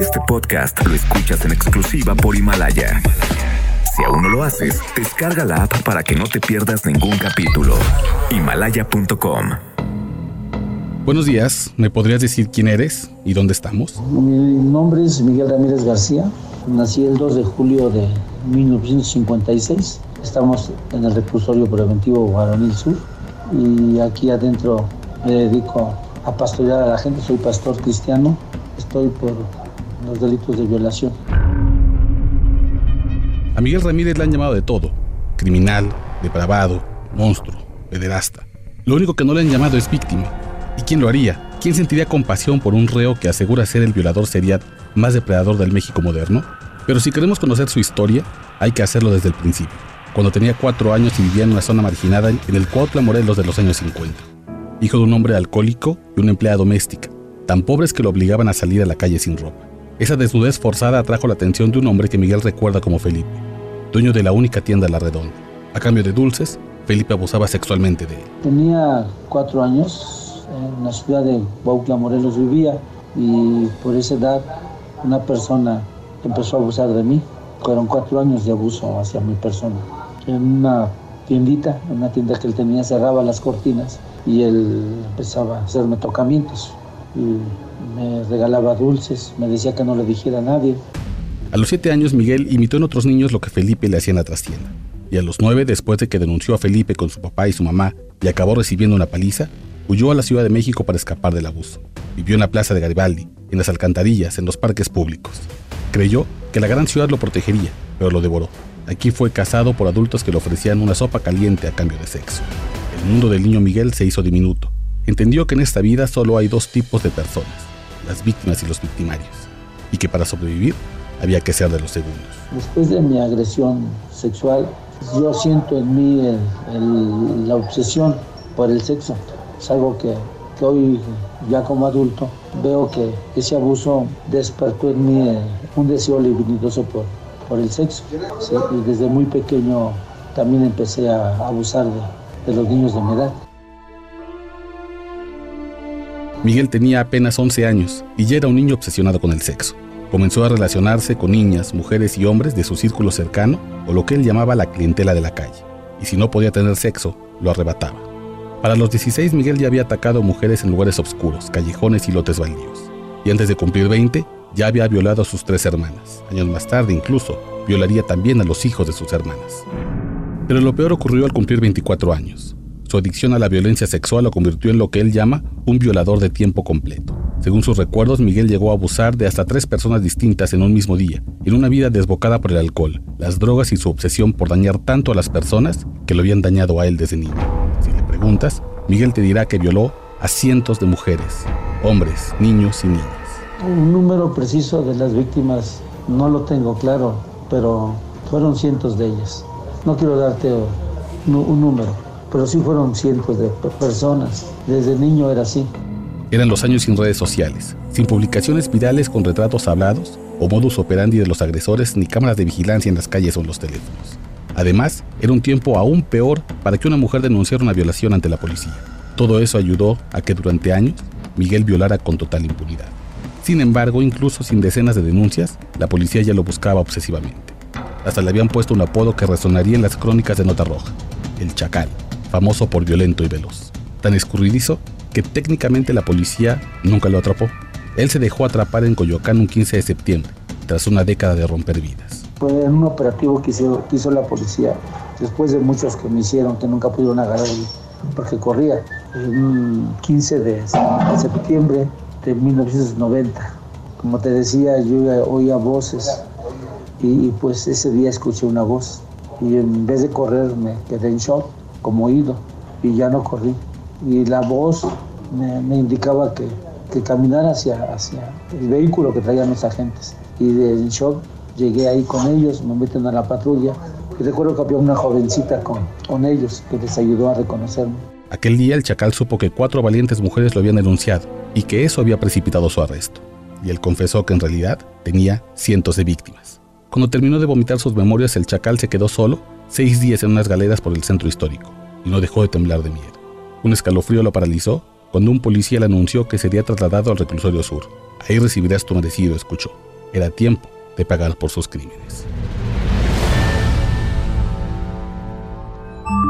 Este podcast lo escuchas en exclusiva por Himalaya. Si aún no lo haces, descarga la app para que no te pierdas ningún capítulo. Himalaya.com Buenos días, ¿me podrías decir quién eres y dónde estamos? Mi nombre es Miguel Ramírez García. Nací el 2 de julio de 1956. Estamos en el reclusorio preventivo Guaranil Sur y aquí adentro me dedico a pastorear a la gente. Soy pastor cristiano. Estoy por los delitos de violación. A Miguel Ramírez le han llamado de todo. Criminal, depravado, monstruo, pederasta. Lo único que no le han llamado es víctima. ¿Y quién lo haría? ¿Quién sentiría compasión por un reo que asegura ser el violador serial más depredador del México moderno? Pero si queremos conocer su historia, hay que hacerlo desde el principio, cuando tenía cuatro años y vivía en una zona marginada en el Cuautla Morelos de los años 50. Hijo de un hombre alcohólico y una empleada doméstica, tan pobres que lo obligaban a salir a la calle sin ropa. Esa desnudez forzada atrajo la atención de un hombre que Miguel recuerda como Felipe, dueño de la única tienda La Redonda. A cambio de dulces, Felipe abusaba sexualmente de él. Tenía cuatro años, en la ciudad de Baucla, Morelos vivía, y por esa edad una persona empezó a abusar de mí. Fueron cuatro años de abuso hacia mi persona. En una tiendita, en una tienda que él tenía, cerraba las cortinas y él empezaba a hacerme tocamientos. Me regalaba dulces, me decía que no le dijera a nadie. A los siete años, Miguel imitó en otros niños lo que Felipe le hacía en la trastienda. Y a los nueve, después de que denunció a Felipe con su papá y su mamá y acabó recibiendo una paliza, huyó a la Ciudad de México para escapar del abuso. Vivió en la Plaza de Garibaldi, en las alcantarillas, en los parques públicos. Creyó que la gran ciudad lo protegería, pero lo devoró. Aquí fue casado por adultos que le ofrecían una sopa caliente a cambio de sexo. El mundo del niño Miguel se hizo diminuto. Entendió que en esta vida solo hay dos tipos de personas, las víctimas y los victimarios, y que para sobrevivir había que ser de los segundos. Después de mi agresión sexual, yo siento en mí el- el- la obsesión por el sexo. Es algo que, que hoy, ya como adulto, veo que ese abuso despertó en mí eh, un deseo libidinoso por, por el sexo. ¿sí? Y desde muy pequeño también empecé a abusar de, de los niños de mi edad. Miguel tenía apenas 11 años y ya era un niño obsesionado con el sexo. Comenzó a relacionarse con niñas, mujeres y hombres de su círculo cercano o lo que él llamaba la clientela de la calle. Y si no podía tener sexo, lo arrebataba. Para los 16 Miguel ya había atacado mujeres en lugares oscuros, callejones y lotes baldíos. Y antes de cumplir 20, ya había violado a sus tres hermanas. Años más tarde incluso, violaría también a los hijos de sus hermanas. Pero lo peor ocurrió al cumplir 24 años. Su adicción a la violencia sexual lo convirtió en lo que él llama un violador de tiempo completo. Según sus recuerdos, Miguel llegó a abusar de hasta tres personas distintas en un mismo día, en una vida desbocada por el alcohol, las drogas y su obsesión por dañar tanto a las personas que lo habían dañado a él desde niño. Si le preguntas, Miguel te dirá que violó a cientos de mujeres, hombres, niños y niñas. Un número preciso de las víctimas no lo tengo claro, pero fueron cientos de ellas. No quiero darte un, número, pero sí fueron cientos de pe- personas. Desde niño era así. Eran los años sin redes sociales, sin publicaciones virales con retratos hablados o modus operandi de los agresores ni cámaras de vigilancia en las calles o en los teléfonos. Además, era un tiempo aún peor para que una mujer denunciara una violación ante la policía. Todo eso ayudó a que durante años Miguel violara con total impunidad. Sin embargo, incluso sin decenas de denuncias, la policía ya lo buscaba obsesivamente. Hasta le habían puesto un apodo que resonaría en las crónicas de Nota Roja, el Chacal, famoso por violento y veloz. Tan escurridizo que técnicamente la policía nunca lo atrapó. Él se dejó atrapar en Coyoacán un 15 de septiembre, tras una década de romper vidas. Fue en un operativo que hizo, que hizo la policía, después de muchos que me hicieron, que nunca pudieron agarrar, porque corría. Un 15 de, septiembre de 1990. Como te decía, yo oía voces y, y pues ese día escuché una voz y en vez de correr me quedé en shock, como oído, y ya no corrí. Y la voz me, indicaba que, que caminara hacia, hacia el vehículo que traían los agentes. Y de shock llegué ahí con ellos, me meten a la patrulla y recuerdo que había una jovencita con, con ellos que les ayudó a reconocerme. Aquel día el chacal supo que cuatro valientes mujeres lo habían denunciado y que eso había precipitado su arresto. Y él confesó que en realidad tenía cientos de víctimas. Cuando terminó de vomitar sus memorias, el chacal se quedó solo seis días en unas galeras por el centro histórico y no dejó de temblar de miedo. Un escalofrío lo paralizó cuando un policía le anunció que sería trasladado al reclusorio sur. Ahí recibirás tu merecido, escuchó. Era tiempo de pagar por sus crímenes.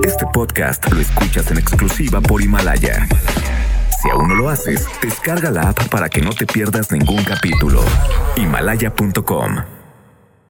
Este podcast lo escuchas en exclusiva por Himalaya. Si aún no lo haces, descarga la app para que no te pierdas ningún capítulo. Himalaya.com